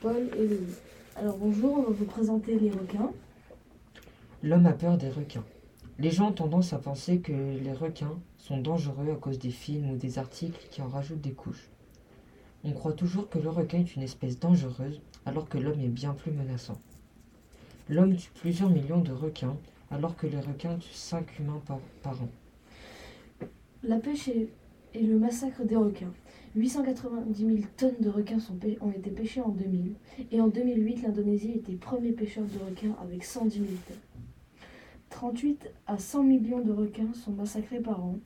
Paul et Louis. Alors bonjour, on va vous présenter les requins. L'homme a peur des requins. Les gens ont tendance à penser que les requins sont dangereux à cause des films ou des articles qui en rajoutent des couches. On croit toujours que le requin est une espèce dangereuse alors que l'homme est bien plus menaçant. L'homme tue plusieurs millions de requins alors que les requins tuent 5 humains par, par an. La pêche et, et le massacre des requins. 890 000 tonnes de requins ont été pêchées en 2000 et en 2008 l'Indonésie était premier pêcheur de requins avec 110 000 tonnes. 38 à 100 millions de requins sont massacrés par an.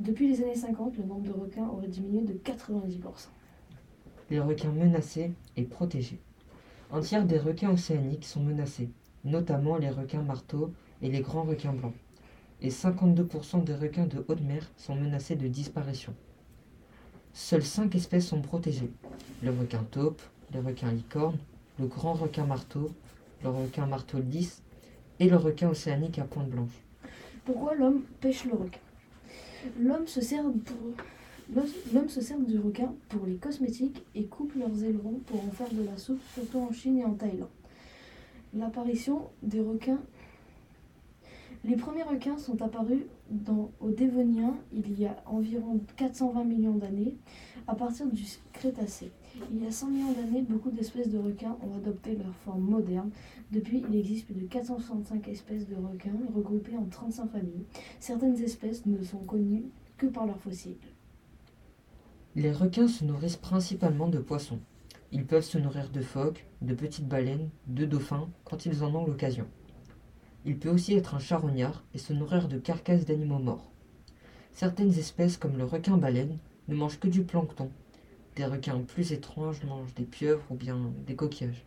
Depuis les années 50, le nombre de requins aurait diminué de 90%. Les requins menacés et protégés. Un tiers des requins océaniques sont menacés, notamment les requins marteaux et les grands requins blancs. Et 52% des requins de haute mer sont menacés de disparition. Seules 5 espèces sont protégées. Le requin taupe, le requin licorne, le grand requin marteau, le requin marteau lisse et le requin océanique à pointe blanche. Pourquoi l'homme pêche le requin? L'homme se sert l'homme se sert du requin pour les cosmétiques et coupe leurs ailerons pour en faire de la soupe, surtout en Chine et en Thaïlande. L'apparition des requins. Les premiers requins sont apparus au Dévonien il y a environ 420 millions d'années, à partir du Crétacé. Il y a 100 millions d'années, beaucoup d'espèces de requins ont adopté leur forme moderne. Depuis, il existe plus de 465 espèces de requins regroupées en 35 familles. Certaines espèces ne sont connues que par leurs fossiles. Les requins se nourrissent principalement de poissons. Ils peuvent se nourrir de phoques, de petites baleines, de dauphins quand ils en ont l'occasion. Il peut aussi être un charognard et se nourrir de carcasses d'animaux morts. Certaines espèces comme le requin baleine ne mangent que du plancton. Des requins plus étranges mangent des pieuvres ou bien des coquillages.